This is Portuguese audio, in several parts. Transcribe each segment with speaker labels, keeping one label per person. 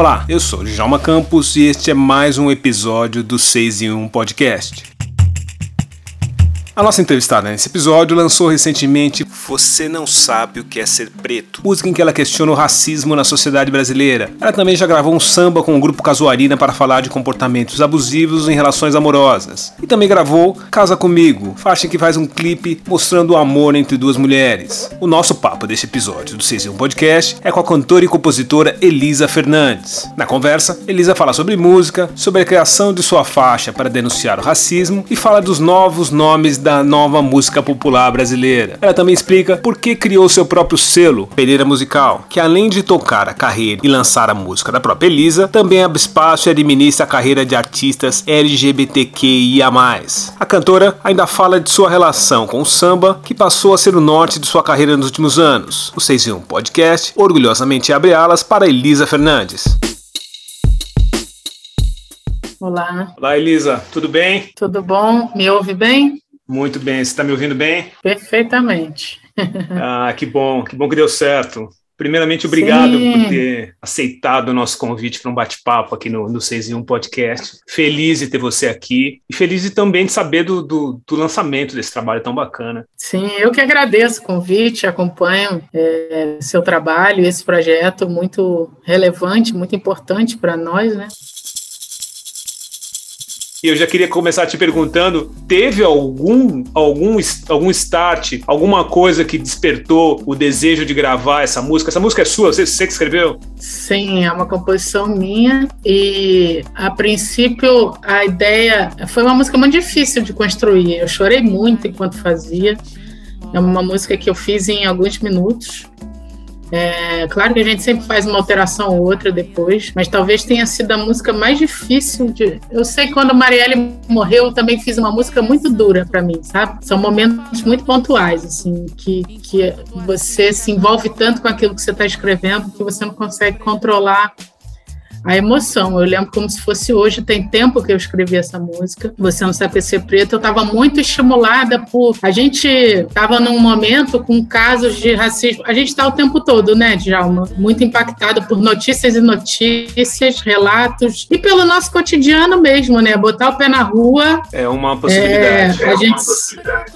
Speaker 1: Olá, eu sou Djalma Campos e este é mais um episódio do 6 em 1 Podcast. A nossa entrevistada nesse episódio lançou recentemente Você Não Sabe o que é Ser Preto, música em que ela questiona o racismo na sociedade brasileira. Ela também já gravou um samba com o grupo Casuarina para falar de comportamentos abusivos em relações amorosas. E também gravou Casa Comigo, faixa que faz um clipe mostrando o amor entre duas mulheres. O nosso papo deste episódio do 6 1 Podcast é com a cantora e compositora Elisa Fernandes. Na conversa, Elisa fala sobre música, sobre a criação de sua faixa para denunciar o racismo e fala dos novos nomes da da nova música popular brasileira. Ela também explica por que criou seu próprio selo, Pereira Musical, que além de tocar a carreira e lançar a música da própria Elisa, também abre espaço e administra a carreira de artistas LGBTQIA+. A cantora ainda fala de sua relação com o samba, que passou a ser o norte de sua carreira nos últimos anos. O 6 em 1 Podcast orgulhosamente abre alas para Elisa Fernandes.
Speaker 2: Olá.
Speaker 1: Olá, Elisa. Tudo bem?
Speaker 2: Tudo bom? Me ouve bem?
Speaker 1: Muito bem, você está me ouvindo bem?
Speaker 2: Perfeitamente.
Speaker 1: ah, que bom, que bom que deu certo. Primeiramente, obrigado Sim. por ter aceitado o nosso convite para um bate-papo aqui no, no 6 em 1 Podcast. Feliz de ter você aqui e feliz de, também de saber do, do, do, lançamento desse trabalho tão bacana.
Speaker 2: Sim, eu que agradeço o convite, acompanho é, seu trabalho, esse projeto muito relevante, muito importante para nós, né?
Speaker 1: E eu já queria começar te perguntando: teve algum, algum, algum start, alguma coisa que despertou o desejo de gravar essa música? Essa música é sua? Você, você que escreveu?
Speaker 2: Sim, é uma composição minha. E a princípio a ideia foi uma música muito difícil de construir. Eu chorei muito enquanto fazia. É uma música que eu fiz em alguns minutos. É, claro que a gente sempre faz uma alteração ou outra depois, mas talvez tenha sido a música mais difícil de. Eu sei que quando a Marielle morreu, eu também fiz uma música muito dura para mim, sabe? São momentos muito pontuais, assim, que, que você se envolve tanto com aquilo que você está escrevendo que você não consegue controlar a emoção. Eu lembro como se fosse hoje, tem tempo que eu escrevi essa música. Você não sabe ser preto. Eu estava muito estimulada por. A gente estava num momento com casos de racismo. A gente está o tempo todo, né, Djalma? Muito impactado por notícias e notícias, relatos e pelo nosso cotidiano mesmo, né? Botar o pé na rua.
Speaker 1: É uma possibilidade.
Speaker 2: É, a é gente.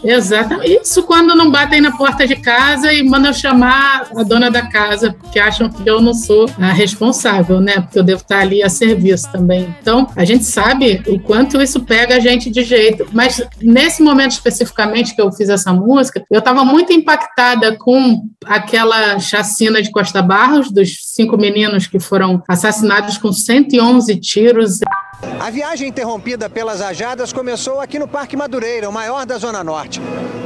Speaker 2: Exatamente. Isso quando não batem na porta de casa e mandam chamar a dona da casa, porque acham que eu não sou a responsável, né? Porque eu devo estar ali a serviço também. Então, a gente sabe o quanto isso pega a gente de jeito. Mas nesse momento especificamente que eu fiz essa música, eu estava muito impactada com aquela chacina de Costa Barros, dos cinco meninos que foram assassinados com 111 tiros.
Speaker 3: A viagem interrompida pelas rajadas começou aqui no Parque Madureira, o maior da Zona Norte.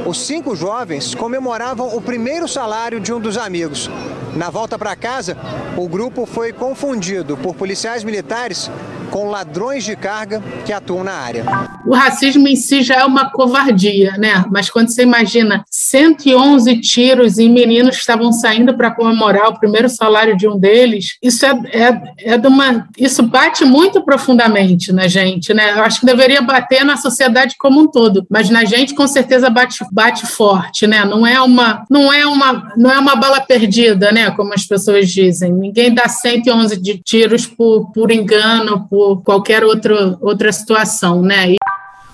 Speaker 3: Os cinco jovens comemoravam o primeiro salário de um dos amigos. Na volta para casa, o grupo foi confundido por policiais militares com ladrões de carga que atuam na área.
Speaker 2: O racismo em si já é uma covardia, né? Mas quando você imagina 111 tiros em meninos que estavam saindo para comemorar o primeiro salário de um deles, isso é, é, é de uma, isso bate muito profundamente na gente, né? Eu acho que deveria bater na sociedade como um todo, mas na gente com certeza bate, bate forte, né? Não é uma, não é uma, não é uma bala perdida, né? Como as pessoas dizem. Ninguém dá 111 de tiros por, por engano, por ou qualquer outro, outra situação, né?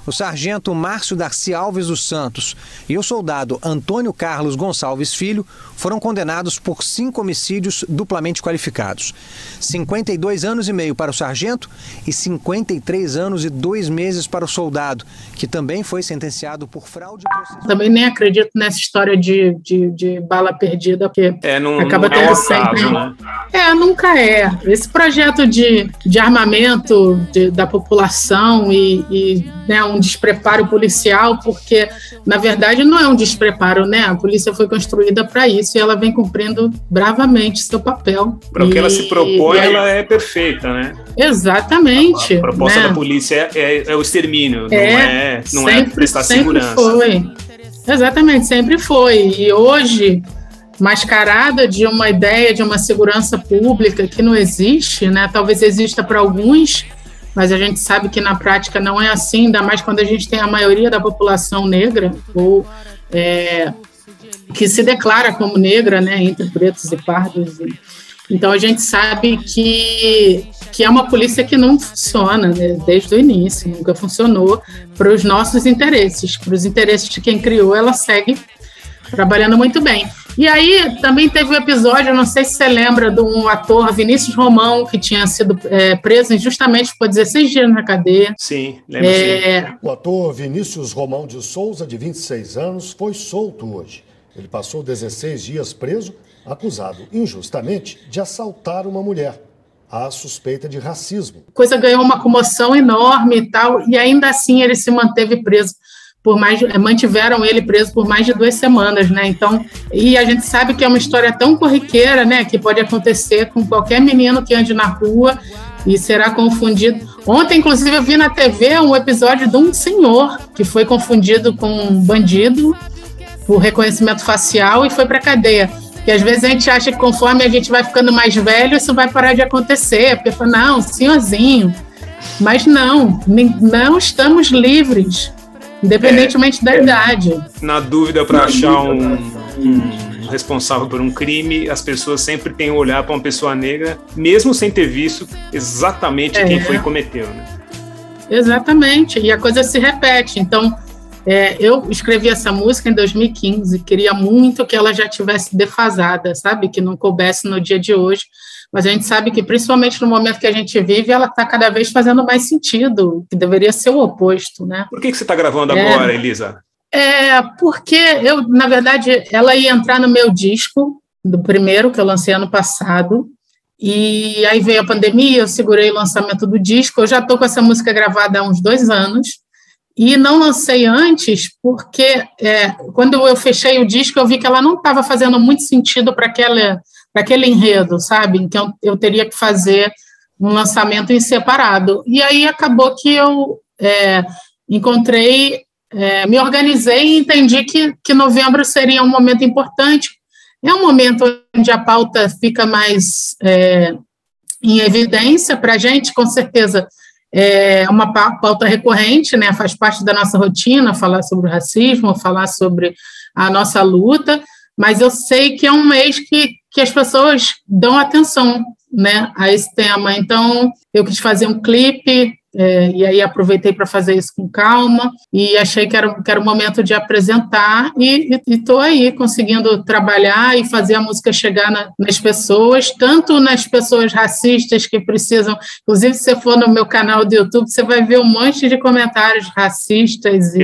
Speaker 3: O sargento Márcio Darcy Alves dos Santos e o soldado Antônio Carlos Gonçalves Filho foram condenados por cinco homicídios duplamente qualificados. 52 anos e meio para o sargento e 53 anos e dois meses para o soldado, que também foi sentenciado por fraude processual.
Speaker 2: Também nem acredito nessa história de, de, de bala perdida, porque
Speaker 1: é, não, acaba não tendo é sempre. Né?
Speaker 2: É, nunca é. Esse projeto de, de armamento de, da população e, e né, um despreparo policial, porque, na verdade, não é um despreparo, né? A polícia foi construída para isso e ela vem cumprindo bravamente seu papel.
Speaker 1: Para o que ela se propõe, ela é perfeita, né?
Speaker 2: Exatamente.
Speaker 1: A, a proposta né? da polícia é, é, é, o extermínio, é, não é, não é sempre, é prestar
Speaker 2: sempre
Speaker 1: segurança.
Speaker 2: Foi. Exatamente, sempre foi. E hoje, mascarada de uma ideia de uma segurança pública que não existe, né? Talvez exista para alguns, mas a gente sabe que na prática não é assim, ainda mais quando a gente tem a maioria da população negra ou é, que se declara como negra, né, entre pretos e pardos. Então a gente sabe que, que é uma polícia que não funciona né, desde o início, nunca funcionou para os nossos interesses, para os interesses de quem criou, ela segue trabalhando muito bem. E aí também teve um episódio, não sei se você lembra, de um ator, Vinícius Romão, que tinha sido é, preso injustamente por 16 dias na cadeia.
Speaker 1: Sim, lembro é... sim.
Speaker 4: O ator Vinícius Romão de Souza, de 26 anos, foi solto hoje. Ele passou 16 dias preso, acusado injustamente de assaltar uma mulher. Há suspeita de racismo.
Speaker 2: A coisa ganhou uma comoção enorme e tal, e ainda assim ele se manteve preso por mais mantiveram ele preso por mais de duas semanas, né? Então, e a gente sabe que é uma história tão corriqueira, né, que pode acontecer com qualquer menino que ande na rua e será confundido. Ontem, inclusive, eu vi na TV um episódio de um senhor que foi confundido com um bandido por reconhecimento facial e foi para cadeia. Que às vezes a gente acha que conforme a gente vai ficando mais velho, isso vai parar de acontecer, porque fala, não, senhorzinho. Mas não, não estamos livres independentemente é, da idade.
Speaker 1: Na dúvida para achar um, um, responsável por um crime, as pessoas sempre têm um olhar para uma pessoa negra, mesmo sem ter visto exatamente é. quem foi que cometeu, né?
Speaker 2: Exatamente, e a coisa se repete. Então, é, eu escrevi essa música em 2015, queria muito que ela já tivesse defasada, sabe? Que não coubesse no dia de hoje mas a gente sabe que, principalmente no momento que a gente vive, ela está cada vez fazendo mais sentido, que deveria ser o oposto, né?
Speaker 1: Por que, que você está gravando é, agora, Elisa?
Speaker 2: É, porque eu, na verdade, ela ia entrar no meu disco, do primeiro que eu lancei ano passado, e aí veio a pandemia, eu segurei o lançamento do disco, eu já estou com essa música gravada há uns dois anos, e não lancei antes porque é, quando eu fechei o disco eu vi que ela não estava fazendo muito sentido para aquela para aquele enredo, sabe? Então eu teria que fazer um lançamento em separado. E aí acabou que eu é, encontrei, é, me organizei e entendi que, que novembro seria um momento importante. É um momento onde a pauta fica mais é, em evidência para a gente, com certeza. É uma pauta recorrente, né? faz parte da nossa rotina falar sobre o racismo, falar sobre a nossa luta, mas eu sei que é um mês que, que as pessoas dão atenção né, a esse tema. Então, eu quis fazer um clipe é, e aí aproveitei para fazer isso com calma e achei que era, que era o momento de apresentar e estou aí conseguindo trabalhar e fazer a música chegar na, nas pessoas, tanto nas pessoas racistas que precisam, inclusive se você for no meu canal do YouTube, você vai ver um monte de comentários racistas e,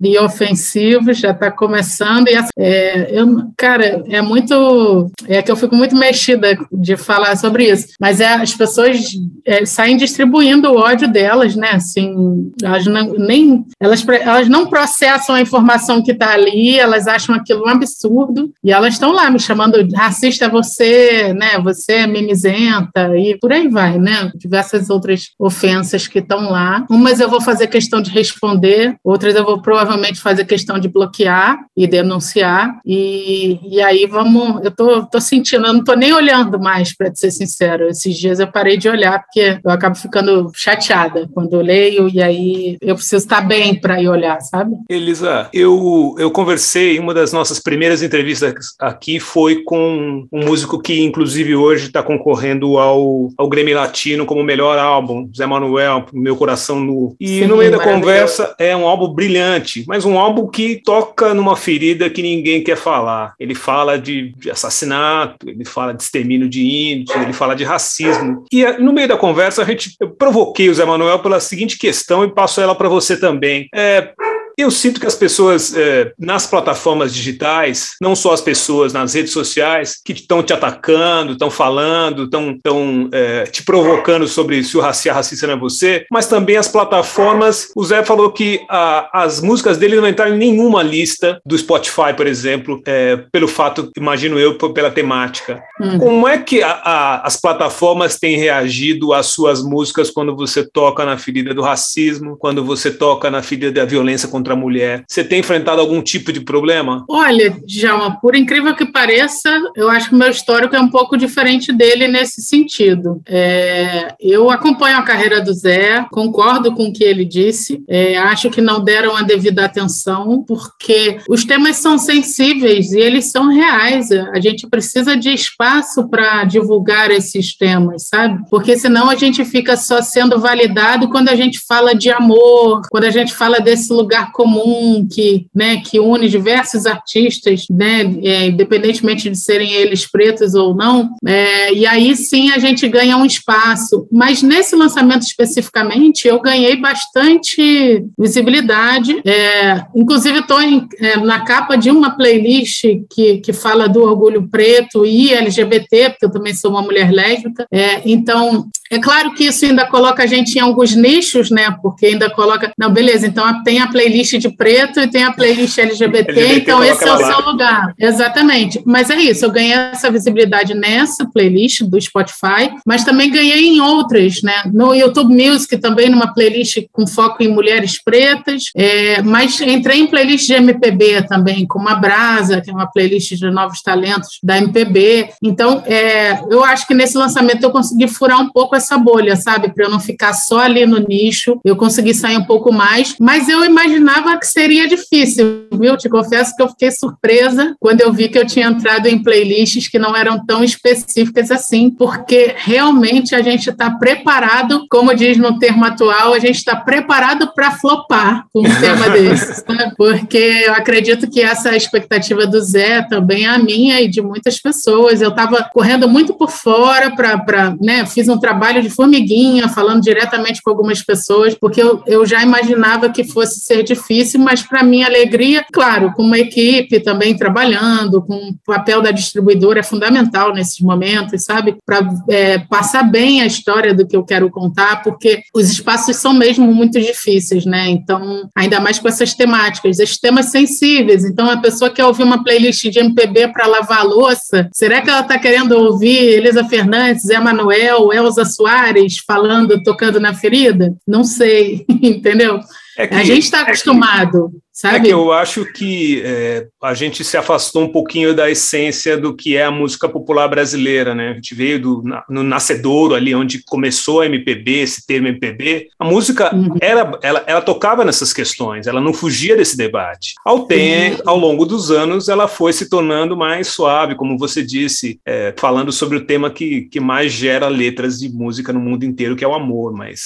Speaker 2: e ofensivos, já está começando. E é, eu, cara, é muito, é que eu fico muito mexida de falar sobre isso, mas é, as pessoas é, saem distribuindo o ódio delas delas, né? Assim, elas não, nem elas, elas não processam a informação que está ali, elas acham aquilo um absurdo e elas estão lá me chamando racista é você, né? Você é mimizenta e por aí vai, né? Diversas outras ofensas que estão lá. Umas eu vou fazer questão de responder, outras eu vou provavelmente fazer questão de bloquear e denunciar e, e aí vamos. Eu tô, tô sentindo, eu não tô nem olhando mais, para ser sincero. Esses dias eu parei de olhar porque eu acabo ficando chateada quando eu leio, e aí eu preciso estar bem para ir olhar, sabe?
Speaker 1: Elisa, eu, eu conversei, uma das nossas primeiras entrevistas aqui foi com um músico que, inclusive, hoje está concorrendo ao, ao Grêmio Latino como melhor álbum, Zé Manuel, Meu Coração Nu. E Sim, no meio da conversa é um álbum brilhante, mas um álbum que toca numa ferida que ninguém quer falar. Ele fala de, de assassinato, ele fala de extermínio de índios, ele fala de racismo. E no meio da conversa, a gente, eu provoquei o Zé Manuel Pela seguinte questão e passo ela para você também. É, eu sinto que as pessoas é, nas plataformas digitais, não só as pessoas nas redes sociais, que estão te atacando, estão falando, estão é, te provocando sobre se o raciar racista não é você, mas também as plataformas. O Zé falou que a, as músicas dele não entraram em nenhuma lista do Spotify, por exemplo, é, pelo fato, imagino eu, pela temática. Hum. Como é que a, a, as plataformas têm reagido às suas músicas quando você toca na ferida do racismo, quando você toca na ferida da violência contra contra a mulher. Você tem enfrentado algum tipo de problema?
Speaker 2: Olha, Djalma, por incrível que pareça, eu acho que o meu histórico é um pouco diferente dele nesse sentido. É, eu acompanho a carreira do Zé, concordo com o que ele disse, é, acho que não deram a devida atenção, porque os temas são sensíveis e eles são reais. A gente precisa de espaço para divulgar esses temas, sabe? Porque senão a gente fica só sendo validado quando a gente fala de amor, quando a gente fala desse lugar comum que, né, que une diversos artistas, né, é, independentemente de serem eles pretos ou não, é, e aí sim a gente ganha um espaço. Mas nesse lançamento especificamente, eu ganhei bastante visibilidade. É, inclusive, estou é, na capa de uma playlist que, que fala do orgulho preto e LGBT, porque eu também sou uma mulher lésbica. É, então, é claro que isso ainda coloca a gente em alguns nichos, né? Porque ainda coloca. Não, beleza, então tem a playlist de preto e tem a playlist LGBT, LGBT então esse é o seu lugar. Exatamente. Mas é isso, eu ganhei essa visibilidade nessa playlist do Spotify, mas também ganhei em outras, né? No YouTube Music também, numa playlist com foco em mulheres pretas, é, mas entrei em playlist de MPB também, como a Brasa, que é uma playlist de novos talentos da MPB. Então, é, eu acho que nesse lançamento eu consegui furar um pouco essa bolha, sabe? Para eu não ficar só ali no nicho, eu consegui sair um pouco mais, mas eu imaginava que seria difícil, viu? Te confesso que eu fiquei surpresa quando eu vi que eu tinha entrado em playlists que não eram tão específicas assim, porque realmente a gente está preparado, como diz no termo atual, a gente está preparado para flopar com um tema desse, né? porque eu acredito que essa expectativa do Zé também é a minha e de muitas pessoas. Eu estava correndo muito por fora para, né, fiz um trabalho trabalho de formiguinha, falando diretamente com algumas pessoas, porque eu, eu já imaginava que fosse ser difícil, mas para minha alegria, claro, com uma equipe também trabalhando, com o papel da distribuidora é fundamental nesses momentos, sabe? Para é, passar bem a história do que eu quero contar, porque os espaços são mesmo muito difíceis, né? Então, ainda mais com essas temáticas, esses temas sensíveis. Então, a pessoa quer ouvir uma playlist de MPB para lavar a louça, será que ela está querendo ouvir Elisa Fernandes, Zé Manuel, Elza Soares falando, tocando na ferida? Não sei, entendeu? É que, a gente está acostumado. É Sabe?
Speaker 1: É que eu acho que é, a gente se afastou um pouquinho da essência do que é a música popular brasileira, né? A gente veio do, no nascedouro ali, onde começou a MPB, esse termo MPB. A música, uhum. era, ela, ela tocava nessas questões, ela não fugia desse debate. Ao, uhum. ao longo dos anos, ela foi se tornando mais suave, como você disse, é, falando sobre o tema que, que mais gera letras de música no mundo inteiro, que é o amor. Mas.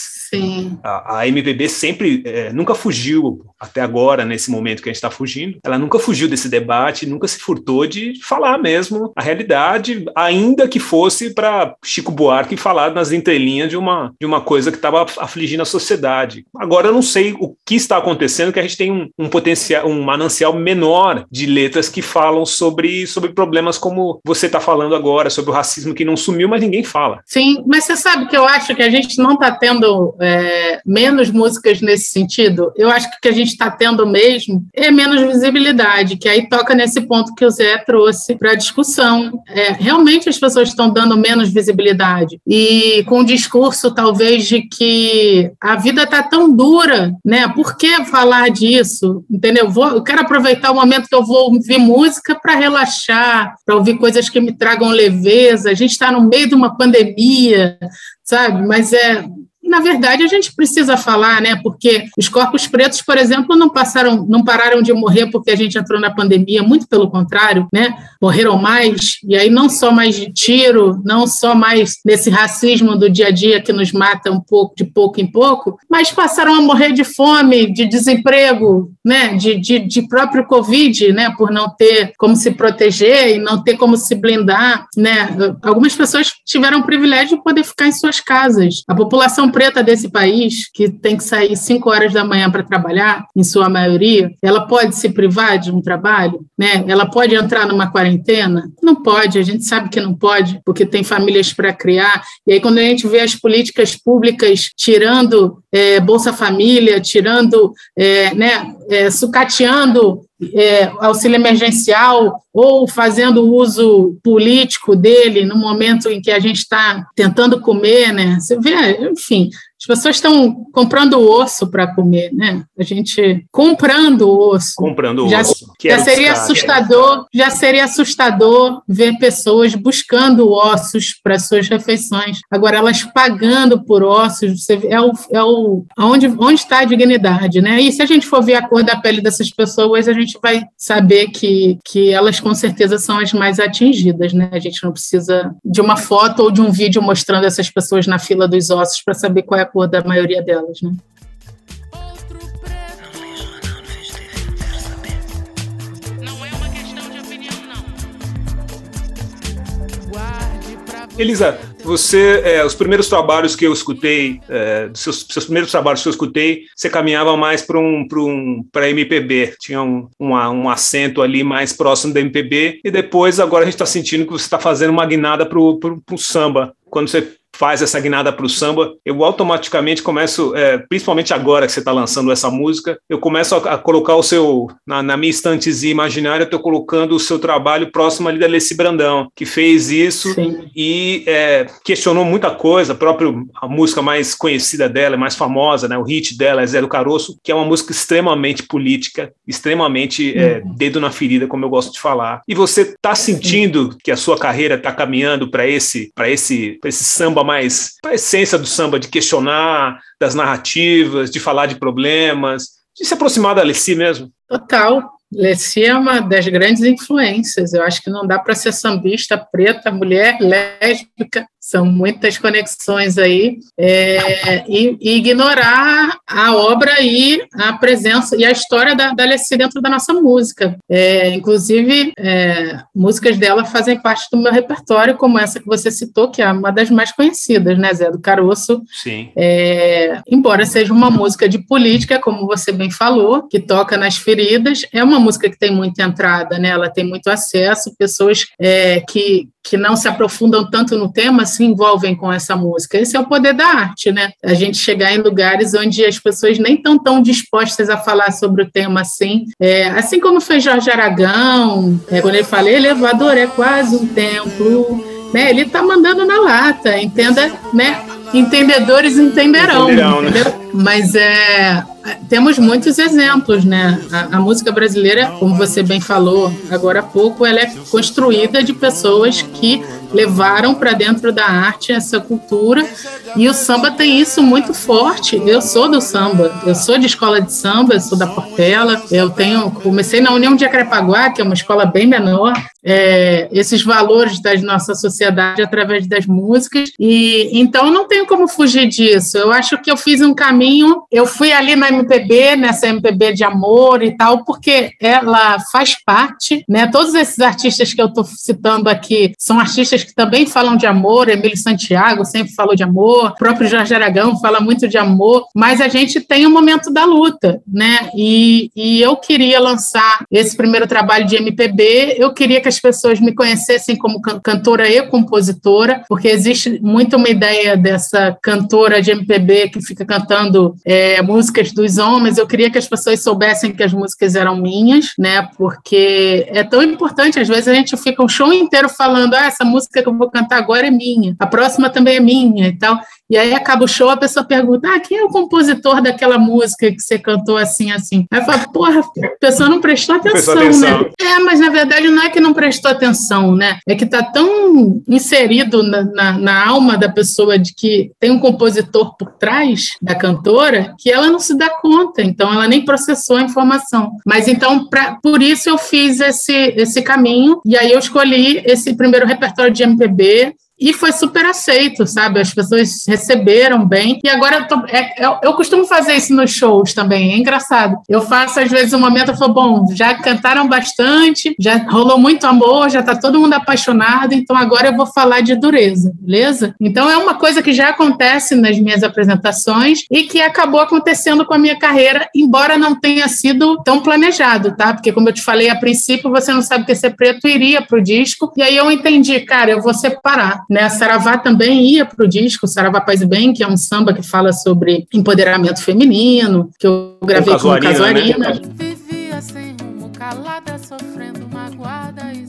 Speaker 1: A, a MPB sempre, é, nunca fugiu, até agora, nesse nesse momento que a gente está fugindo, ela nunca fugiu desse debate, nunca se furtou de falar mesmo a realidade, ainda que fosse para Chico Buarque falar nas entrelinhas de uma, de uma coisa que estava afligindo a sociedade. Agora eu não sei o que está acontecendo, que a gente tem um, um potencial, um manancial menor de letras que falam sobre, sobre problemas como você está falando agora, sobre o racismo que não sumiu, mas ninguém fala.
Speaker 2: Sim, mas você sabe que eu acho que a gente não está tendo é, menos músicas nesse sentido. Eu acho que o que a gente está tendo mesmo mesmo, é menos visibilidade, que aí toca nesse ponto que o Zé trouxe para a discussão. É, realmente as pessoas estão dando menos visibilidade. E com o discurso, talvez, de que a vida está tão dura, né? Por que falar disso? Entendeu? Vou, eu quero aproveitar o momento que eu vou ouvir música para relaxar, para ouvir coisas que me tragam leveza. A gente está no meio de uma pandemia, sabe? Mas é na verdade, a gente precisa falar, né? Porque os corpos pretos, por exemplo, não passaram, não pararam de morrer porque a gente entrou na pandemia, muito pelo contrário, né? Morreram mais, e aí não só mais de tiro, não só mais desse racismo do dia a dia que nos mata um pouco, de pouco em pouco, mas passaram a morrer de fome, de desemprego, né? De, de, de próprio Covid, né? Por não ter como se proteger e não ter como se blindar, né? Algumas pessoas tiveram o privilégio de poder ficar em suas casas. A população preta desse país, que tem que sair 5 horas da manhã para trabalhar, em sua maioria, ela pode se privar de um trabalho? Né? Ela pode entrar numa quarentena? Não pode, a gente sabe que não pode, porque tem famílias para criar. E aí, quando a gente vê as políticas públicas tirando é, Bolsa Família, tirando, é, né, é, sucateando é, auxílio emergencial ou fazendo uso político dele no momento em que a gente está tentando comer, né? Você vê, enfim, As pessoas estão comprando osso para comer, né? A gente comprando osso.
Speaker 1: Comprando
Speaker 2: já,
Speaker 1: osso.
Speaker 2: já seria assustador, já seria assustador ver pessoas buscando ossos para suas refeições. Agora elas pagando por ossos, você é o, é o onde, onde está a dignidade, né? E se a gente for ver a cor da pele dessas pessoas, a gente vai saber que, que elas com certeza são as mais atingidas, né? A gente não precisa de uma foto ou de um vídeo mostrando essas pessoas na fila dos ossos para saber qual é a cor da maioria delas, né?
Speaker 1: Elisa, você, é, os primeiros trabalhos que eu escutei, é, seus, seus primeiros trabalhos que eu escutei, você caminhava mais para um, um, MPB, tinha um, um, um acento ali mais próximo da MPB, e depois agora a gente está sentindo que você está fazendo uma guinada para o samba. Quando você faz essa guinada para o samba, eu automaticamente começo, é, principalmente agora que você está lançando essa música, eu começo a, a colocar o seu, na, na minha estantezinha imaginária, eu estou colocando o seu trabalho próximo ali da Leci Brandão, que fez isso Sim. e é, questionou muita coisa, a própria a música mais conhecida dela, mais famosa, né, o hit dela é Zé do Caroço, que é uma música extremamente política, extremamente é, uhum. dedo na ferida, como eu gosto de falar. E você está sentindo que a sua carreira está caminhando para esse, esse, esse samba samba mais a essência do samba, de questionar, das narrativas, de falar de problemas, de se aproximar da Alessi mesmo.
Speaker 2: Total. Alessi é uma das grandes influências. Eu acho que não dá para ser sambista preta, mulher, lésbica, são muitas conexões aí, é, e, e, ignorar a obra e a presença e a história da, da Alessi dentro da nossa música. É, inclusive, é, músicas dela fazem parte do meu repertório, como essa que você citou, que é uma das mais conhecidas, né, Zé do Caroço.
Speaker 1: Sim.
Speaker 2: É, embora seja uma música de política, como você bem falou, que toca nas feridas, é uma música que tem muita entrada, né, ela tem muito acesso, pessoas é, que, que não se aprofundam tanto no tema se envolvem com essa música. Esse é o poder da arte, né? A gente chegar em lugares onde as pessoas nem estão tão dispostas a falar sobre o tema assim. É, assim como fez Jorge Aragão, é, quando ele fala elevador é quase um templo, né? Ele está mandando na lata, entenda, né? Entendedores entenderão, entenderão entendeu? Né? Mas é, temos muitos exemplos, né? A, a, música brasileira, como você bem falou agora há pouco, ela é construída de pessoas que levaram para dentro da arte essa cultura e o samba tem isso muito forte. Eu sou do samba, eu sou de escola de samba, eu sou da Portela, eu tenho comecei na União de Acrepaguá, que é uma escola bem menor, é, esses valores da nossa sociedade através das músicas e então não tenho como fugir disso. Eu acho que eu fiz um caminho, eu fui ali na MPB, nessa MPB de amor e tal, porque ela faz parte, né? Todos esses artistas que eu estou citando aqui são artistas que também falam de amor. Emílio Santiago sempre falou de amor, o próprio Jorge Aragão fala muito de amor, mas a gente tem o um momento da luta, né? E, e eu queria lançar esse primeiro trabalho de MPB, eu queria que as pessoas me conhecessem como cantora e compositora, porque existe muito uma ideia dessa cantora de MPB que fica cantando é, músicas dos homens. Eu queria que as pessoas soubessem que as músicas eram minhas, né? Porque é tão importante, às vezes a gente fica um show inteiro falando, ah, essa música que eu vou cantar agora é minha, a próxima também é minha e tal. E aí acaba o show, a pessoa pergunta: ah, quem é o compositor daquela música que você cantou assim, assim? Aí fala, porra, a pessoa não prestou atenção, atenção, né? É, mas na verdade não é que não prestou atenção, né? É que está tão inserido na, na, na, alma da pessoa de que tem um compositor por trás da cantora que ela não se dá conta, então ela nem processou a informação. Mas então, pra, por isso eu fiz esse, esse caminho, e aí eu escolhi esse primeiro repertório de MPB, e foi super aceito, sabe? As pessoas receberam bem. E agora eu, tô, é, eu, eu, costumo fazer isso nos shows também, é engraçado. Eu faço, às vezes, um momento, eu falo, bom, já cantaram bastante, já rolou muito amor, já tá todo mundo apaixonado, então agora eu vou falar de dureza, beleza? Então é uma coisa que já acontece nas minhas apresentações e que acabou acontecendo com a minha carreira, embora não tenha sido tão planejado, tá? Porque, como eu te falei, a princípio você não sabe que ser preto iria pro disco, e aí eu entendi, cara, eu vou separar né? Saravá também ia para o disco, Saravá Paz Bem, que é um samba que fala sobre empoderamento feminino, que eu gravei com o Casuarina. Né? Vivia sem rumo, calada, sofrendo, magoada e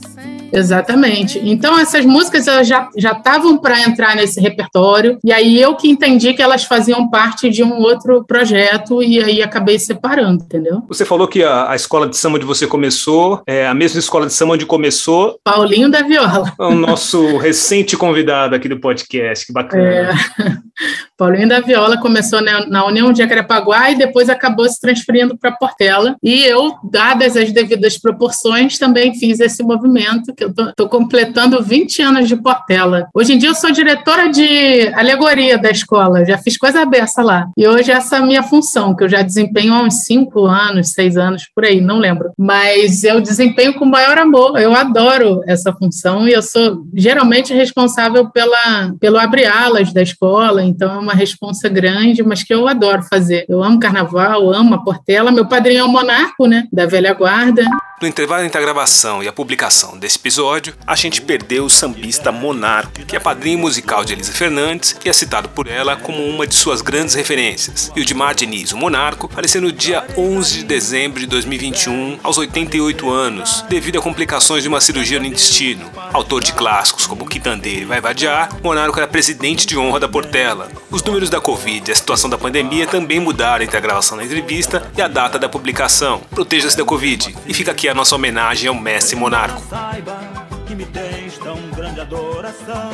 Speaker 2: Exatamente. Então essas músicas elas já já estavam para entrar nesse repertório e aí eu que entendi que elas faziam parte de um outro projeto e aí acabei separando, entendeu?
Speaker 1: Você falou que a, a escola de samba onde você começou é a mesma escola de samba onde começou
Speaker 2: Paulinho da Viola.
Speaker 1: O nosso recente convidado aqui do podcast, que bacana. É.
Speaker 2: Paulinho da Viola começou na, na União de Jacarepaguá e depois acabou se transferindo para Portela. E eu, dadas as devidas proporções, também fiz esse movimento, que estou completando 20 anos de Portela. Hoje em dia eu sou diretora de alegoria da escola, já fiz coisa aberta lá. E hoje essa é a minha função, que eu já desempenho há uns 5 anos, 6 anos, por aí, não lembro. Mas eu desempenho com maior amor, eu adoro essa função e eu sou geralmente responsável pela, pelo abre-alas da escola, então uma responsa grande, mas que eu adoro fazer. Eu amo carnaval, amo a Portela. Meu padrinho é o Monarco, né? Da velha guarda.
Speaker 1: No intervalo entre a gravação e a publicação desse episódio, a gente perdeu o sambista Monarco, que é padrinho musical de Elisa Fernandes e é citado por ela como uma de suas grandes referências. E o Dimar Diniz, o Monarco, faleceu no dia 11 de dezembro de 2021, aos 88 anos, devido a complicações de uma cirurgia no intestino. Autor de clássicos como Quitandeiro e Vai Vadiar, Monarco era presidente de honra da Portela. Os números da Covid e a situação da pandemia também mudaram entre a gravação da entrevista e a data da publicação. Proteja-se da Covid. E fica aqui a nossa homenagem ao Messi Monarco. Saiba que me tens tão grande adoração.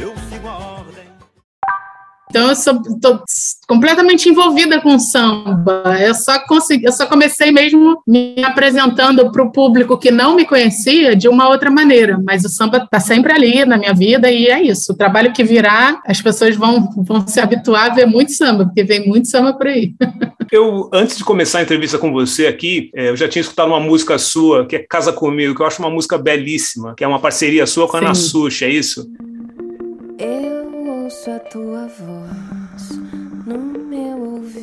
Speaker 2: Eu sigo a ordem. Então eu sou tô completamente envolvida com samba. Eu só consegui, eu só comecei mesmo me apresentando para o público que não me conhecia de uma outra maneira. Mas o samba está sempre ali na minha vida e é isso. O trabalho que virá, as pessoas vão, vão se habituar a ver muito samba, porque vem muito samba por aí.
Speaker 1: Eu, antes de começar a entrevista com você aqui, é, eu já tinha escutado uma música sua, que é Casa Comigo, que eu acho uma música belíssima, que é uma parceria sua com a Ana Sushi, é isso?
Speaker 5: Eu ouço a tua voz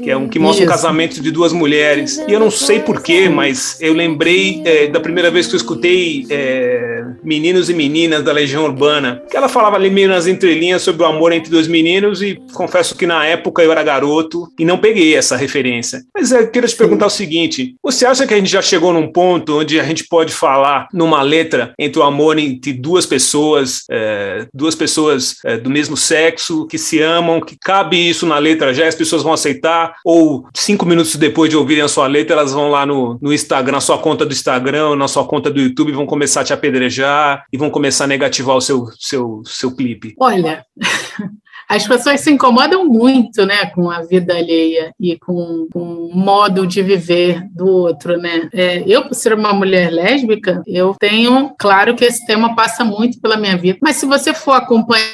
Speaker 1: que é um que mostra Isso. um casamento de duas mulheres. E eu não sei porquê, mas eu lembrei é, da primeira vez que eu escutei é, Meninos e Meninas da Legião Urbana, que ela falava ali meio nas entrelinhas sobre o amor entre dois meninos, e confesso que na época eu era garoto e não peguei essa referência. Mas eu queria te perguntar o seguinte: você acha que a gente já chegou num ponto onde a gente pode falar numa letra entre o amor entre duas pessoas, é, duas pessoas é, do mesmo sexo, que se amam, que cabe isso na letra já, as pessoas vão aceitar? Ou cinco minutos depois de ouvirem a sua letra, elas vão lá no, no Instagram, na sua conta do Instagram, na sua conta do YouTube, vão começar a te apedrejar e vão começar a negativar o seu, seu, seu clipe?
Speaker 2: Olha. as pessoas se incomodam muito, né, com a vida alheia e com, com o modo de viver do outro, né. É, eu, por ser uma mulher lésbica, eu tenho, claro que esse tema passa muito pela minha vida, mas se você for acompanhar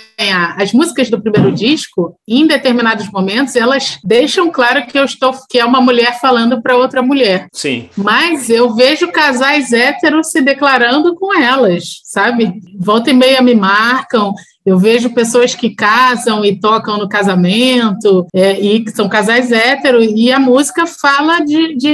Speaker 2: as músicas do primeiro disco, em determinados momentos, elas deixam claro que eu estou que é uma mulher falando para outra mulher.
Speaker 1: Sim.
Speaker 2: Mas eu vejo casais héteros se declarando com elas, sabe? Volta e meia me marcam, eu vejo pessoas que casam e tocam no casamento, é, e que são casais héteros, e a música fala de. de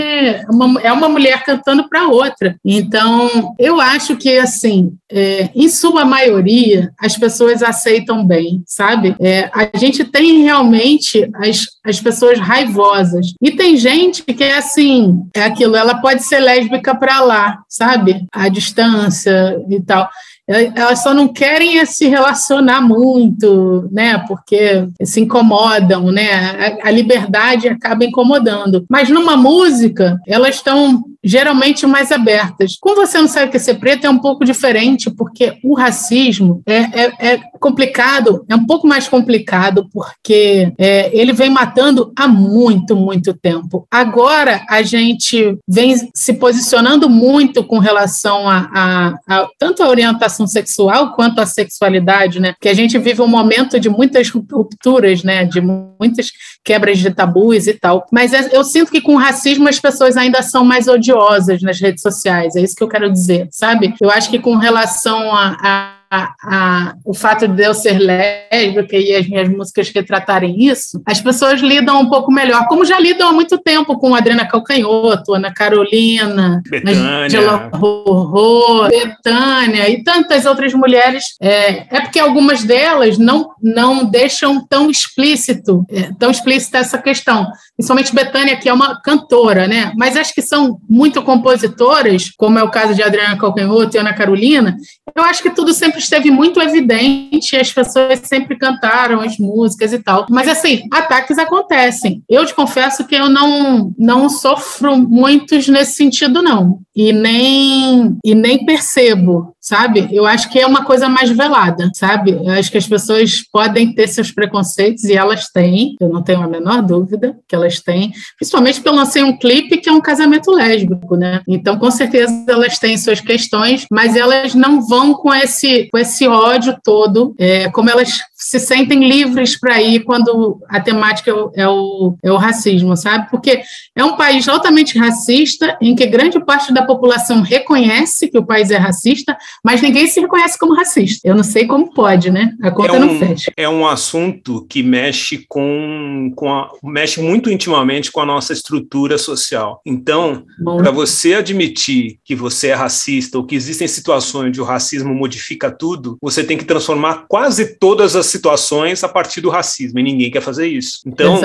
Speaker 2: uma, é uma mulher cantando para outra. Então, eu acho que, assim, é, em sua maioria, as pessoas aceitam bem, sabe? É, a gente tem realmente as, as pessoas raivosas. E tem gente que é assim, é aquilo, ela pode ser lésbica para lá, sabe? A distância e tal elas só não querem se relacionar muito, né? Porque se incomodam, né? A, liberdade acaba incomodando. Mas numa música, elas estão geralmente mais abertas. Com você não sabe que é ser preto é um pouco diferente, porque o racismo é, é, é complicado, é um pouco mais complicado, porque é, ele vem matando há muito, muito tempo. Agora a gente vem se posicionando muito com relação a, a, a tanto a orientação sexual quanto a sexualidade, né? Que a gente vive um momento de muitas rupturas, né? De muitas quebras de tabus e tal. Mas é, eu sinto que com o racismo as pessoas ainda são mais odiosas nas redes sociais. É isso que eu quero dizer, sabe? Eu acho que com relação a, a a, o fato de eu ser lésbica e as minhas músicas retratarem isso, as pessoas lidam um pouco melhor, como já lidam há muito tempo com Adriana Calcanhoto, Ana Carolina, Angela Rorô, Betânia e tantas outras mulheres. É, é porque algumas delas não, não deixam tão explícito, é, tão explícita essa questão. Principalmente Betânia, que é uma cantora, né? Mas acho que são muito compositoras, como é o caso de Adriana Calcanhoto e Ana Carolina, eu acho que tudo sempre esteve muito evidente, as pessoas sempre cantaram as músicas e tal. Mas, assim, ataques acontecem. Eu te confesso que eu não, não sofro muitos nesse sentido, não. E nem, e nem percebo, sabe? Eu acho que é uma coisa mais velada, sabe? Eu acho que as pessoas podem ter seus preconceitos, e elas têm, eu não tenho a menor dúvida que elas têm, principalmente porque eu lancei um clipe que é um casamento lésbico, né? Então, com certeza, elas têm suas questões, mas elas não vão com esse, com esse ódio todo, é, como elas se sentem livres para ir quando a temática é o, é o, é o racismo, sabe? Porque é um país altamente racista, em que grande parte da população reconhece que o país é racista, mas ninguém se reconhece como racista. Eu não sei como pode, né? A conta
Speaker 1: é
Speaker 2: um, não fecha.
Speaker 1: É um assunto que mexe com, com a, mexe muito intimamente com a nossa estrutura social. Então, para você admitir que você é racista ou que existem situações onde o racismo modifica tudo, você tem que transformar quase todas as situações a partir do racismo, e ninguém quer fazer isso. Então,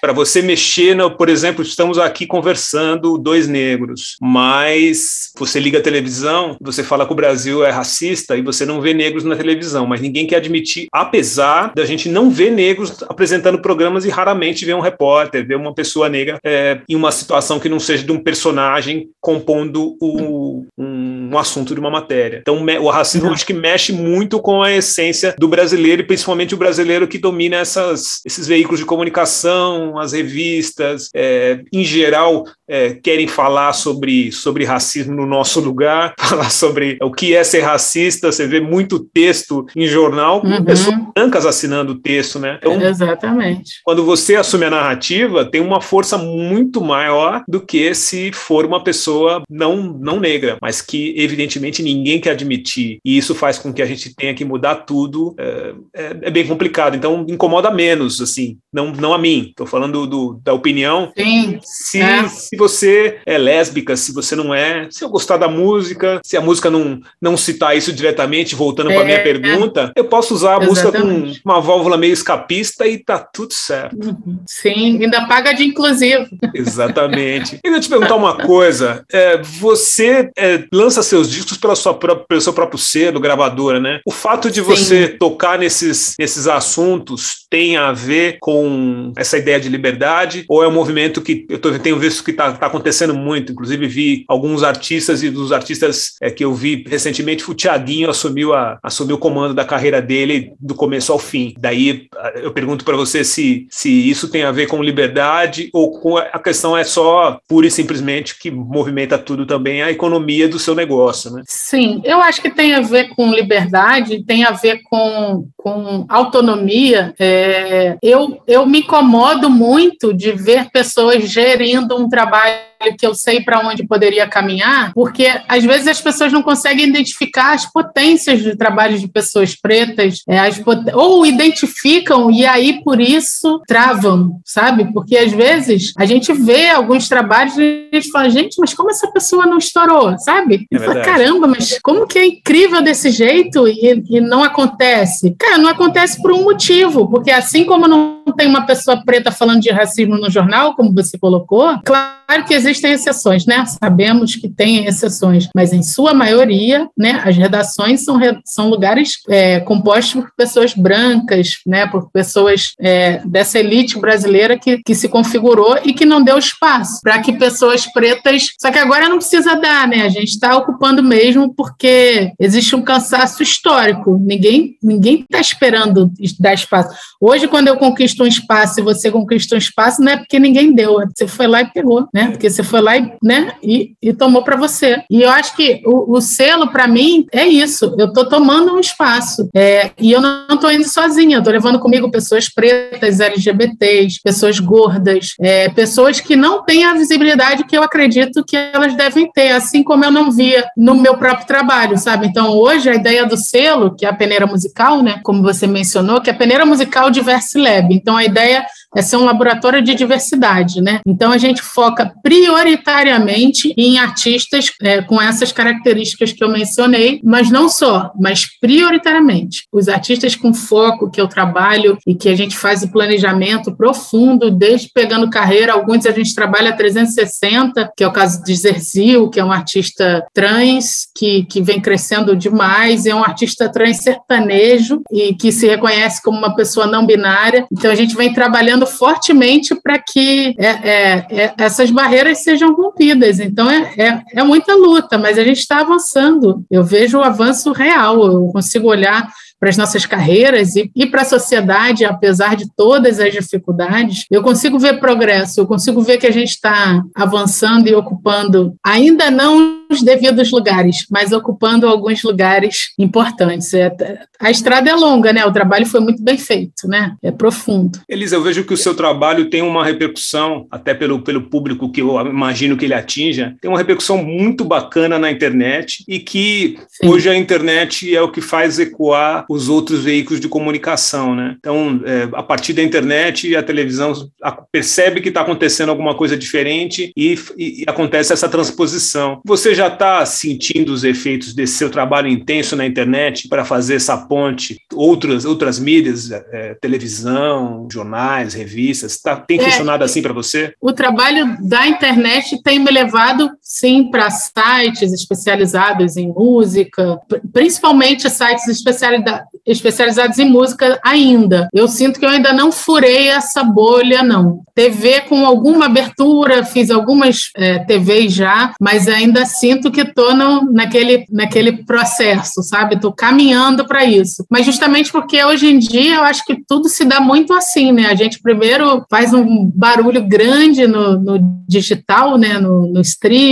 Speaker 1: para você mexer, no, por exemplo, estamos aqui conversando, dois negros, mas você liga a televisão, você fala que o Brasil é racista e você não vê negros na televisão, mas ninguém quer admitir, apesar da gente não ver negros apresentando programas e raramente ver um repórter, ver uma pessoa negra é, em uma situação que não seja de um personagem compondo o, um, um assunto de uma matéria. Então, o racismo acho que mexe muito com a essência do brasileiro e principalmente o brasileiro que domina essas, esses veículos de comunicação, as revistas, é, em geral, é, querem falar sobre, sobre racismo no nosso lugar, falar sobre o que é ser racista. Você vê muito texto em jornal uhum. pessoas brancas assinando o texto, né?
Speaker 2: Então, Exatamente.
Speaker 1: Quando você assume a narrativa, tem uma força muito maior do que se for uma pessoa não, não negra, mas que evidentemente ninguém quer admitir. E isso faz com que a gente tenha que mudar tudo. É, é, é bem complicado. Então incomoda menos, assim. Não, não a mim. Estou falando do, da opinião.
Speaker 2: Sim.
Speaker 1: Se, é. se você é lésbica, se você não é, se eu gostar da música, se a música não, não citar isso diretamente, voltando para a minha é. pergunta, eu posso usar a Exatamente. música com uma válvula meio escapista e tá tudo certo.
Speaker 2: Uhum. Sim, ainda paga de inclusivo.
Speaker 1: Exatamente. E eu te perguntar uma coisa: é, você lança seus discos pela sua própria, pelo seu próprio selo, gravadora, né? O fato de Sim. você tocar nesses, nesses assuntos tem a ver com essa ideia de liberdade? Ou é um movimento que eu tô, tenho visto que está tá acontecendo muito? Inclusive, vi alguns artistas e dos artistas é, que eu vi recentemente, o Thiaguinho assumiu, a, assumiu o comando da carreira dele do começo ao fim. Daí eu pergunto para você se, se isso tem a ver com liberdade ou com a questão é só pura e simplesmente que movimenta tudo também a economia do seu negócio, né?
Speaker 2: Sim, eu acho que tem a ver com liberdade, tem a ver com, com autonomia. É, eu, eu me incomodo muito de ver pessoas gerindo um trabalho que eu sei para onde poderia caminhar, porque às vezes as pessoas não conseguem identificar as potências do trabalho de pessoas pretas, é, ou identificam e aí por isso travam, sabe? Porque às vezes a gente vê alguns trabalhos e a gente fala, gente, mas como essa pessoa não estourou, sabe? É fala, caramba, mas como que é incrível desse jeito e, e não acontece? Cara, não acontece por um motivo, porque assim como não tem uma pessoa preta falando de racismo no jornal, como você colocou, claro que existem exceções, né? Sabemos que tem exceções, mas em sua maioria, né, as redações são, são lugares é, compostos por pessoas brancas, né, por pessoas é, dessa elite brasileira que, que se configurou e que não deu espaço para que pessoas pretas. Só que agora não precisa dar, né? A gente está ocupando mesmo porque existe um cansaço histórico. Ninguém ninguém está esperando dar espaço. Hoje, quando eu conquisto um espaço e você conquista um espaço, não é porque ninguém deu, é você foi lá e pegou, né? Porque você foi lá e, né, e, e tomou para você. E eu acho que o, o selo, para mim, é isso. Eu estou tomando um espaço. É, e eu não estou indo sozinha, eu estou levando comigo pessoas pretas, LGBTs, pessoas gordas, é, pessoas que não têm a visibilidade que eu acredito que elas devem ter, assim como eu não via no meu próprio trabalho, sabe? Então, hoje, a ideia do selo, que é a peneira musical, né? Como você mencionou, que é a peneira musical Diverse Lab. Então, a ideia é ser um laboratório de diversidade, né? Então a gente foca prioritariamente em artistas é, com essas características que eu mencionei, mas não só, mas prioritariamente. Os artistas com foco que eu trabalho e que a gente faz o planejamento profundo, desde pegando carreira, alguns a gente trabalha 360, que é o caso de Zerzil, que é um artista trans que, que vem crescendo demais, é um artista trans sertanejo e que se reconhece como uma pessoa não binária. Então a gente vem trabalhando fortemente para que é, é, é, essas barreiras sejam rompidas. Então, é, é, é muita luta, mas a gente está avançando. Eu vejo o avanço real, eu consigo olhar para as nossas carreiras e, e para a sociedade, apesar de todas as dificuldades, eu consigo ver progresso, eu consigo ver que a gente está avançando e ocupando, ainda não os devidos lugares, mas ocupando alguns lugares importantes. É, a estrada é longa, né? O trabalho foi muito bem feito, né? É profundo.
Speaker 1: Elisa, eu vejo que o seu trabalho tem uma repercussão, até pelo, pelo público que eu imagino que ele atinja, tem uma repercussão muito bacana na internet e que Sim. hoje a internet é o que faz ecoar os outros veículos de comunicação, né? Então, é, a partir da internet, a televisão percebe que está acontecendo alguma coisa diferente e, e, e, acontece essa transposição. Você já está sentindo os efeitos desse seu trabalho intenso na internet para fazer essa ponte? Outras, outras mídias, é, televisão, jornais, revistas, tá, tem é, funcionado assim para você?
Speaker 2: O trabalho da internet tem me levado, sim, para sites especializados em música, principalmente sites especializados em música ainda. Eu sinto que eu ainda não furei essa bolha, não. TV com alguma abertura, fiz algumas é, TVs já, mas ainda sinto que estou naquele, naquele processo, sabe? Estou caminhando para isso. Mas justamente porque hoje em dia eu acho que tudo se dá muito assim, né? A gente primeiro faz um barulho grande no, no digital, né? No, no,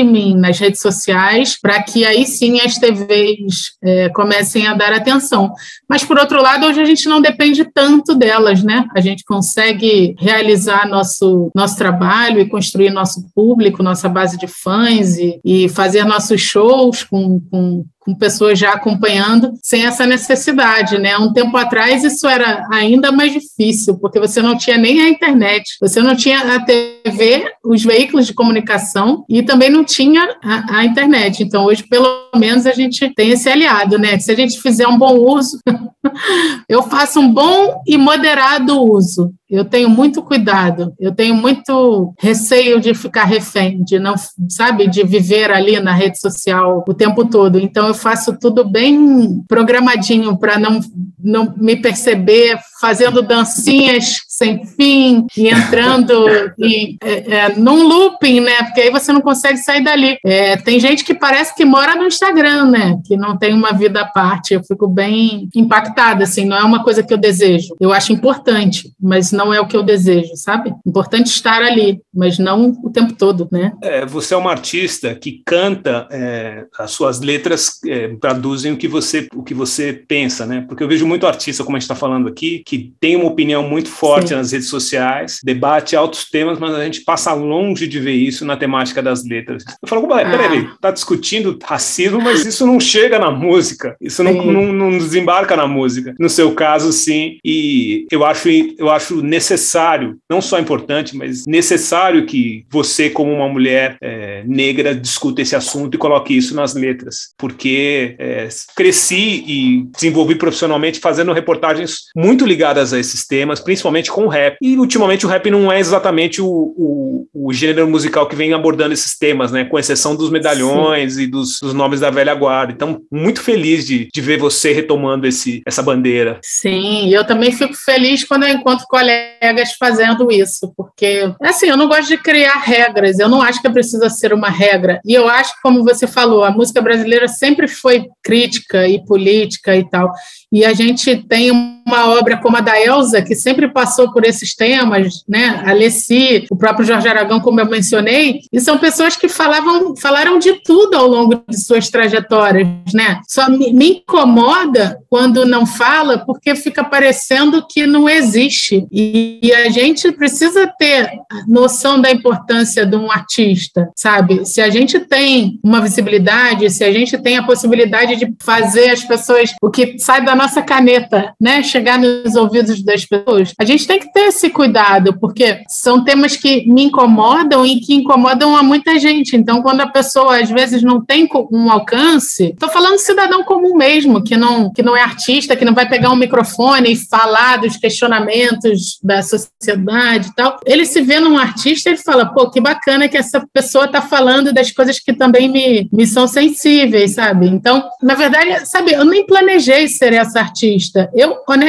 Speaker 2: streaming, nas redes sociais, para que aí sim as TVs é, comecem a dar atenção. Mas, por outro lado, hoje a gente não depende tanto delas, né? A gente consegue realizar nosso, nosso trabalho e construir nosso público, nossa base de fãs e, e fazer nossos shows com, com com pessoas já acompanhando sem essa necessidade, né? Um tempo atrás isso era ainda mais difícil, porque você não tinha nem a internet, você não tinha a TV, os veículos de comunicação e também não tinha a, a internet. Então hoje pelo menos a gente tem esse aliado, né? Se a gente fizer um bom uso, eu faço um bom e moderado uso. Eu tenho muito cuidado, eu tenho muito receio de ficar refém, de não, sabe, de viver ali na rede social o tempo todo. Então eu faço tudo bem programadinho para não, não me perceber fazendo dancinhas sem fim e entrando em, é, é, num looping, né? Porque aí você não consegue sair dali. É, tem gente que parece que mora no Instagram, né? Que não tem uma vida à parte. Eu fico bem impactada, assim. Não é uma coisa que eu desejo. Eu acho importante, mas não é o que eu desejo, sabe? Importante estar ali, mas não o tempo todo, né?
Speaker 1: É, você é uma artista que canta, é, as suas letras é, traduzem o que você o que você pensa, né? Porque eu vejo muito artista, como a gente está falando aqui, que tem uma opinião muito forte Nas redes sociais, debate altos temas, mas a gente passa longe de ver isso na temática das letras. Eu falo, ah. peraí, tá discutindo racismo, mas isso não chega na música, isso não, não, não, desembarca na música. No seu caso, sim, e eu acho, eu acho necessário, não só importante, mas necessário que você, como uma mulher é, negra, discuta esse assunto e coloque isso nas letras, porque é, cresci e desenvolvi profissionalmente fazendo reportagens muito ligadas a esses temas, principalmente com o rap. E ultimamente o rap não é exatamente o, o, o gênero musical que vem abordando esses temas, né? Com exceção dos medalhões Sim. e dos, dos, nomes da velha guarda. Então, muito feliz de, de ver você retomando esse, essa bandeira.
Speaker 2: Sim, eu também fico feliz quando eu encontro colegas fazendo isso, porque, assim, eu não gosto de criar regras, eu não acho que precisa ser uma regra. E eu acho que, como você falou, a música brasileira sempre foi crítica e política e tal. E a gente tem uma obra como a da Elsa, que sempre passou por esses temas, né? A Leci, o próprio Jorge Aragão, como eu mencionei, e são pessoas que falavam, falaram de tudo ao longo de suas trajetórias, né? Só me, me incomoda quando não fala, porque fica parecendo que não existe. E, e a gente precisa ter noção da importância de um artista, sabe? Se a gente tem uma visibilidade, se a gente tem a possibilidade de fazer as pessoas, o que sai da nossa caneta, né? Chegar nos ouvidos das pessoas, a gente tem que ter esse cuidado, porque são temas que me incomodam e que incomodam a muita gente. Então, quando a pessoa às vezes não tem um alcance, estou falando cidadão comum mesmo, que não, que não é artista, que não vai pegar um microfone e falar dos questionamentos da sociedade e tal, ele se vê num artista e fala, pô, que bacana que essa pessoa está falando das coisas que também me, me são sensíveis, sabe? Então, na verdade, sabe, eu nem planejei ser essa artista. Eu, honestamente,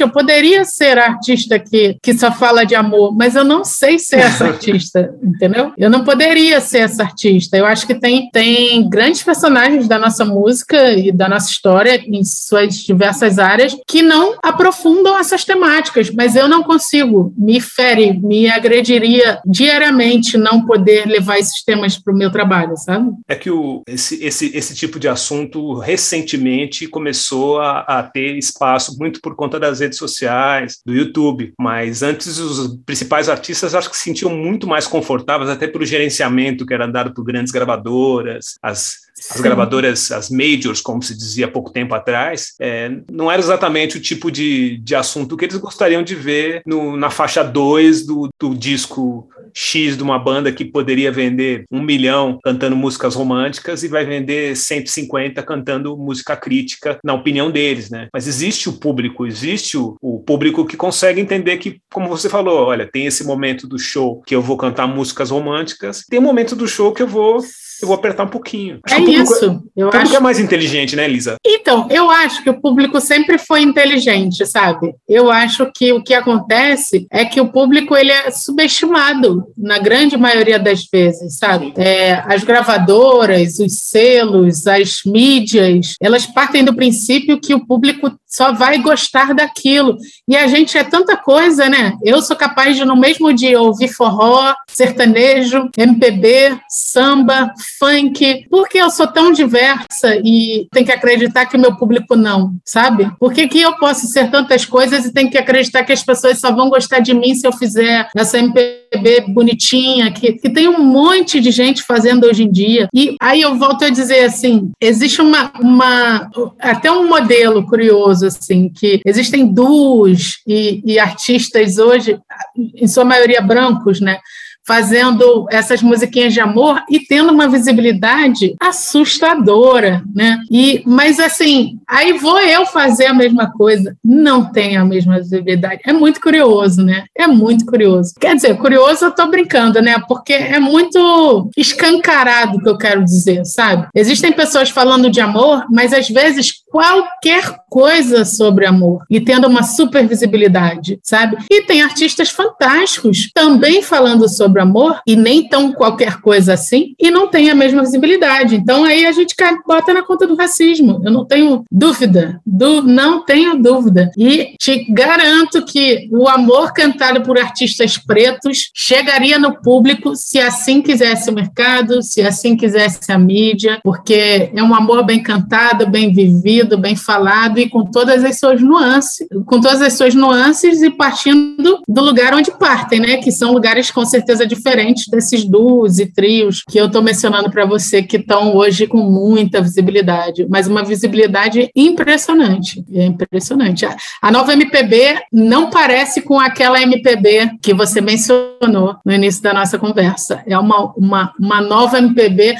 Speaker 2: eu poderia ser a artista que, que só fala de amor, mas eu não sei ser essa artista, entendeu? Eu não poderia ser essa artista. Eu acho que tem, tem grandes personagens da nossa música e da nossa história em suas diversas áreas que não aprofundam essas temáticas, mas eu não consigo. Me fere, me agrediria diariamente não poder levar esses temas para o meu trabalho, sabe?
Speaker 1: É que o, esse, esse, esse tipo de assunto recentemente começou a, a ter espaço muito por conta das redes sociais, do YouTube, mas antes os principais artistas acho que se sentiam muito mais confortáveis, até pelo gerenciamento que era dado por grandes gravadoras, as as gravadoras, as majors, como se dizia há pouco tempo atrás, é, não era exatamente o tipo de, de assunto que eles gostariam de ver no, na faixa 2 do, do disco X de uma banda que poderia vender um milhão cantando músicas românticas e vai vender 150 cantando música crítica, na opinião deles, né? Mas existe o público, existe o, o público que consegue entender que, como você falou, olha, tem esse momento do show que eu vou cantar músicas românticas, tem um momento do show que eu vou eu vou apertar um pouquinho.
Speaker 2: Acho é isso.
Speaker 1: Eu o público acho... é mais inteligente, né, Lisa?
Speaker 2: Então, eu acho que o público sempre foi inteligente, sabe? Eu acho que o que acontece é que o público ele é subestimado na grande maioria das vezes, sabe? É, as gravadoras, os selos, as mídias, elas partem do princípio que o público só vai gostar daquilo. E a gente é tanta coisa, né? Eu sou capaz de, no mesmo dia, ouvir forró, sertanejo, MPB, samba, funk. Por que eu sou tão diversa e tem que acreditar que o meu público não, sabe? Por que, que eu posso ser tantas coisas e tem que acreditar que as pessoas só vão gostar de mim se eu fizer essa MPB bonitinha, que, que tem um monte de gente fazendo hoje em dia. E aí eu volto a dizer assim: existe uma, uma até um modelo curioso assim, que existem duos e, e artistas hoje, em sua maioria brancos, né? Fazendo essas musiquinhas de amor e tendo uma visibilidade assustadora, né? E mas assim, aí vou eu fazer a mesma coisa, não tem a mesma visibilidade. É muito curioso, né? É muito curioso. Quer dizer, curioso eu tô brincando, né? Porque é muito escancarado que eu quero dizer, sabe? Existem pessoas falando de amor, mas às vezes qualquer coisa sobre amor e tendo uma super visibilidade, sabe? E tem artistas fantásticos também falando sobre sobre amor e nem tão qualquer coisa assim e não tem a mesma visibilidade. Então aí a gente bota na conta do racismo. Eu não tenho dúvida, do, não tenho dúvida. E te garanto que o amor cantado por artistas pretos chegaria no público se assim quisesse o mercado, se assim quisesse a mídia, porque é um amor bem cantado, bem vivido, bem falado e com todas as suas nuances, com todas as suas nuances e partindo do lugar onde partem, né? Que são lugares com certeza diferente desses duos e trios que eu estou mencionando para você, que estão hoje com muita visibilidade, mas uma visibilidade impressionante. É impressionante. A nova MPB não parece com aquela MPB que você mencionou no início da nossa conversa. É uma, uma, uma nova MPB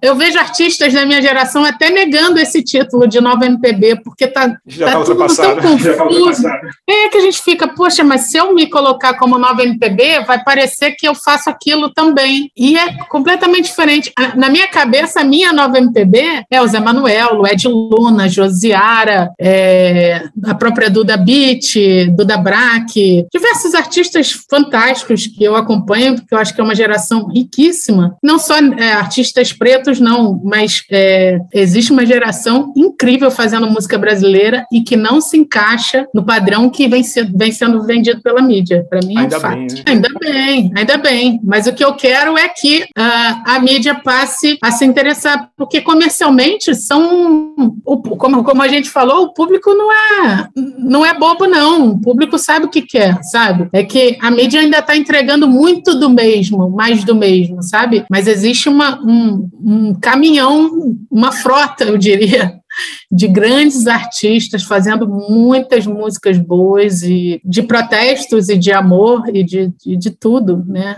Speaker 2: eu vejo artistas da minha geração até negando esse título de nova MPB, porque tá,
Speaker 1: Já
Speaker 2: tá,
Speaker 1: tá tudo tão
Speaker 2: confuso. É que a gente fica, poxa, mas se eu me colocar como nova MPB, vai parecer que eu faço aquilo também. E é completamente diferente. Na minha cabeça, a minha nova MPB é o Zé Manuel, Lued Luna, Josiara, é, a própria Duda Beat, Duda Braque, diversos artistas fantásticos que eu acompanho, porque eu acho que é uma geração riquíssima. Não só é, artistas pretos não, mas é, existe uma geração incrível fazendo música brasileira e que não se encaixa no padrão que vem, se, vem sendo vendido pela mídia. Para mim é
Speaker 1: ainda
Speaker 2: um fato.
Speaker 1: Bem, né?
Speaker 2: Ainda bem, ainda bem. Mas o que eu quero é que uh, a mídia passe a se interessar, porque comercialmente são, como, como a gente falou, o público não é, não é bobo, não. O público sabe o que quer, sabe? É que a mídia ainda está entregando muito do mesmo, mais do mesmo, sabe? Mas existe uma, um, um caminhão, uma frota, eu diria, de grandes artistas fazendo muitas músicas boas e de protestos e de amor e de, de, de tudo, né?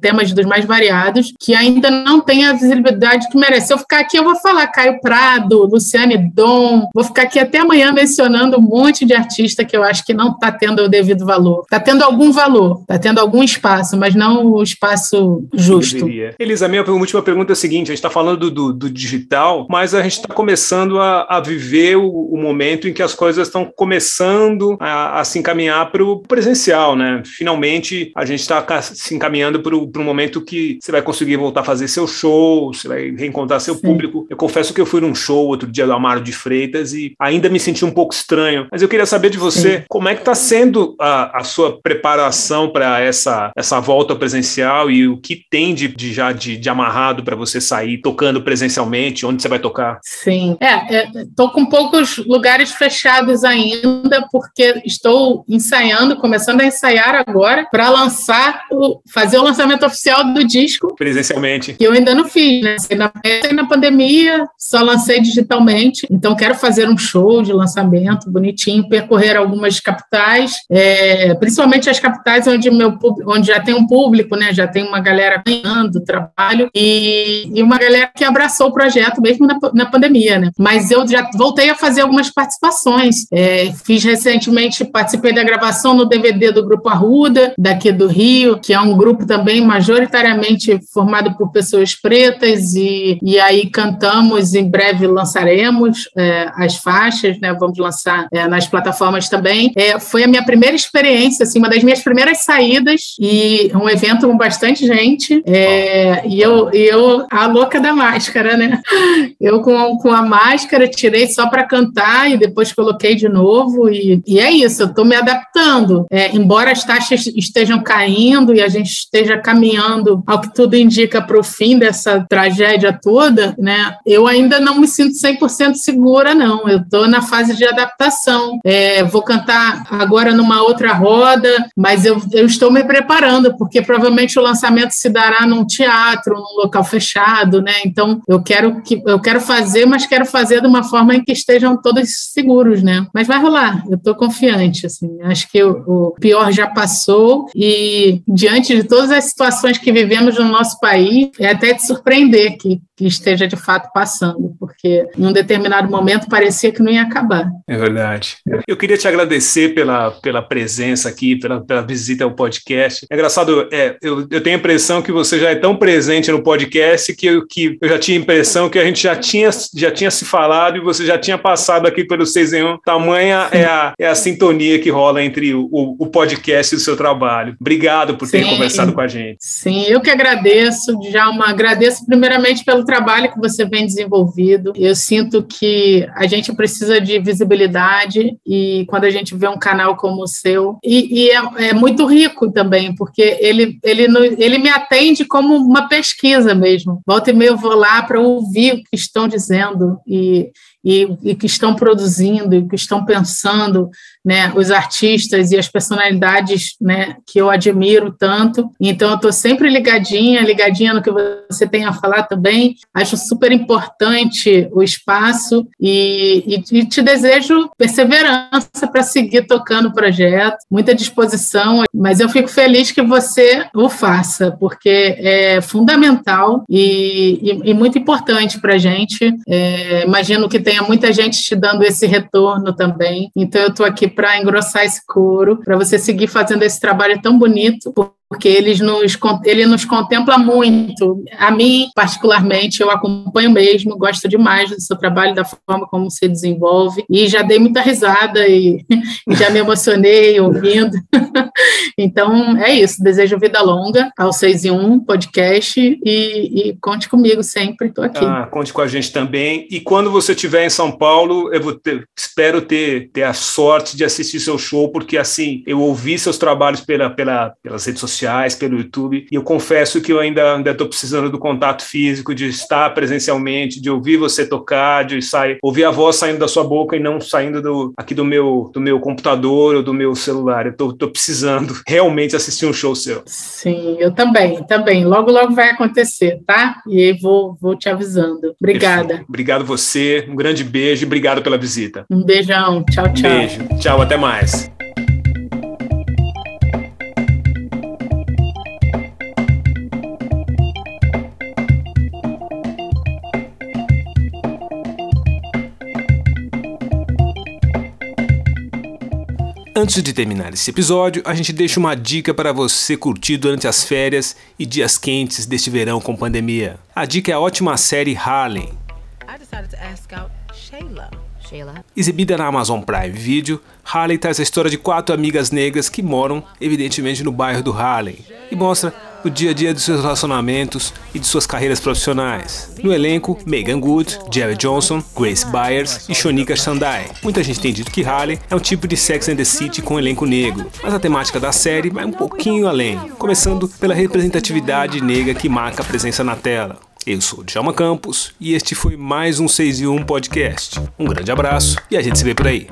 Speaker 2: Temas dos mais variados que ainda não tem a visibilidade que merece. Se eu ficar aqui, eu vou falar Caio Prado, Luciane Dom, vou ficar aqui até amanhã mencionando um monte de artista que eu acho que não está tendo o devido valor. Está tendo algum valor, está tendo algum espaço, mas não o espaço justo.
Speaker 1: Elisa, minha última pergunta é a seguinte: a gente está falando do, do, do digital, mas a gente está começando começando a, a viver o, o, momento em que as coisas estão começando a, a se encaminhar para o presencial, né? Finalmente a gente está se encaminhando para um momento que você vai conseguir voltar a fazer seu show, você vai reencontrar seu Sim. público. Eu confesso que eu fui num show outro dia do Amaro de Freitas e ainda me senti um pouco estranho, mas eu queria saber de você Sim. como é que está sendo a, a, sua preparação para essa, essa volta presencial e o que tem de, de já de, de amarrado para você sair tocando presencialmente, onde você vai tocar?
Speaker 2: Sim, é, estou é, com poucos lugares fechados ainda, porque estou ensaiando, começando a ensaiar agora, para lançar, o, fazer o lançamento oficial do disco.
Speaker 1: Presencialmente.
Speaker 2: Que eu ainda não fiz, né? Na, na pandemia, só lancei digitalmente, então quero fazer um show de lançamento bonitinho, percorrer algumas capitais, é, principalmente as capitais onde, meu, onde já tem um público, né? Já tem uma galera ganhando trabalho e, e uma galera que abraçou o projeto mesmo na, na pandemia, né? Mas eu já voltei a fazer algumas participações. É, fiz recentemente, participei da gravação no DVD do Grupo Arruda, daqui do Rio, que é um grupo também majoritariamente formado por pessoas pretas, e, e aí cantamos, em breve lançaremos é, as faixas, né? Vamos lançar é, nas plataformas também. É, foi a minha primeira experiência, assim, uma das minhas primeiras saídas, e um evento com bastante gente, é, e eu, eu, a louca da máscara, né? Eu com, com a máscara máscara, tirei só para cantar e depois coloquei de novo. E, e é isso, eu estou me adaptando. É, embora as taxas estejam caindo e a gente esteja caminhando, ao que tudo indica, para o fim dessa tragédia toda, né, eu ainda não me sinto 100% segura, não. Eu estou na fase de adaptação. É, vou cantar agora numa outra roda, mas eu, eu estou me preparando, porque provavelmente o lançamento se dará num teatro, num local fechado, né? Então eu quero que eu quero fazer, mas quero fazer fazer de uma forma em que estejam todos seguros, né? Mas vai rolar, eu estou confiante, assim. Acho que o, o, pior já passou e diante de todas as situações que vivemos no nosso país, é até de surpreender que, que esteja de fato passando, porque em um determinado momento parecia que não ia acabar.
Speaker 1: É verdade. Eu queria te agradecer pela, pela presença aqui, pela, pela visita ao podcast. É engraçado, é, eu, eu tenho a impressão que você já é tão presente no podcast que eu, que eu já tinha a impressão que a gente já tinha, já tinha se falado e você já tinha passado aqui pelo 6 em 1. Tamanha é a, é a sintonia que rola entre o, o, podcast e o seu trabalho. Obrigado por ter Sim. conversado com a gente.
Speaker 2: Sim, eu que agradeço, Djalma. Agradeço primeiramente pelo trabalho que você vem desenvolvido. Eu sinto que a gente precisa de visibilidade e quando a gente vê um canal como o seu, e, e é, é, muito rico também, porque ele, ele, ele me atende como uma pesquisa mesmo. Volta e meia eu vou lá para ouvir o que estão dizendo e e, e, que estão produzindo e que estão pensando, né, os artistas e as personalidades, né, que eu admiro tanto. Então, eu estou sempre ligadinha, ligadinha no que você tem a falar também. Acho super importante o espaço e, e, e te desejo perseverança para seguir tocando o projeto, muita disposição, mas eu fico feliz que você o faça, porque é fundamental e, e muito importante para a gente. É, imagino que tenha muita gente te dando esse retorno também. Então, eu estou aqui para engrossar esse couro, para você seguir fazendo esse trabalho tão bonito, porque eles nos, ele nos contempla muito. A mim, particularmente, eu acompanho mesmo, gosto demais do seu trabalho, da forma como se desenvolve, e já dei muita risada e, e já me emocionei ouvindo. então, é isso. Desejo vida longa ao 6 em 1 podcast e, e conte comigo sempre. Estou aqui.
Speaker 1: Ah, conte com a gente também. E quando você estiver em São Paulo, eu ter, espero ter, ter a sorte de assistir seu show, porque assim, eu ouvi seus trabalhos pela, pela, pelas redes sociais, pelo YouTube, e eu confesso que eu ainda estou precisando do contato físico, de estar presencialmente, de ouvir você tocar, de sair, ouvir a voz saindo da sua boca e não saindo do, aqui do meu, do meu computador ou do meu celular. Eu tô, tô precisando realmente assistir um show seu.
Speaker 2: Sim, eu também, também. Logo, logo vai acontecer, tá? E aí vou, vou te avisando. Obrigada. Perfeito.
Speaker 1: Obrigado você, um grande beijo e obrigado pela visita.
Speaker 2: Um beijão, tchau, tchau.
Speaker 1: Beijo, tchau, até mais. Antes de terminar esse episódio, a gente deixa uma dica para você curtir durante as férias e dias quentes deste verão com pandemia. A dica é a ótima série Harlem. Exibida na Amazon Prime Video, Harley traz a história de quatro amigas negras que moram, evidentemente, no bairro do Harlem e mostra o dia a dia de seus relacionamentos e de suas carreiras profissionais. No elenco, Megan Good, Jerry Johnson, Grace Byers e Shonika Sandai. Muita gente tem dito que Harley é um tipo de Sex and the City com um elenco negro, mas a temática da série vai um pouquinho além, começando pela representatividade negra que marca a presença na tela. Eu sou Djalma Campos e este foi mais um 6 e 1 podcast. Um grande abraço e a gente se vê por aí.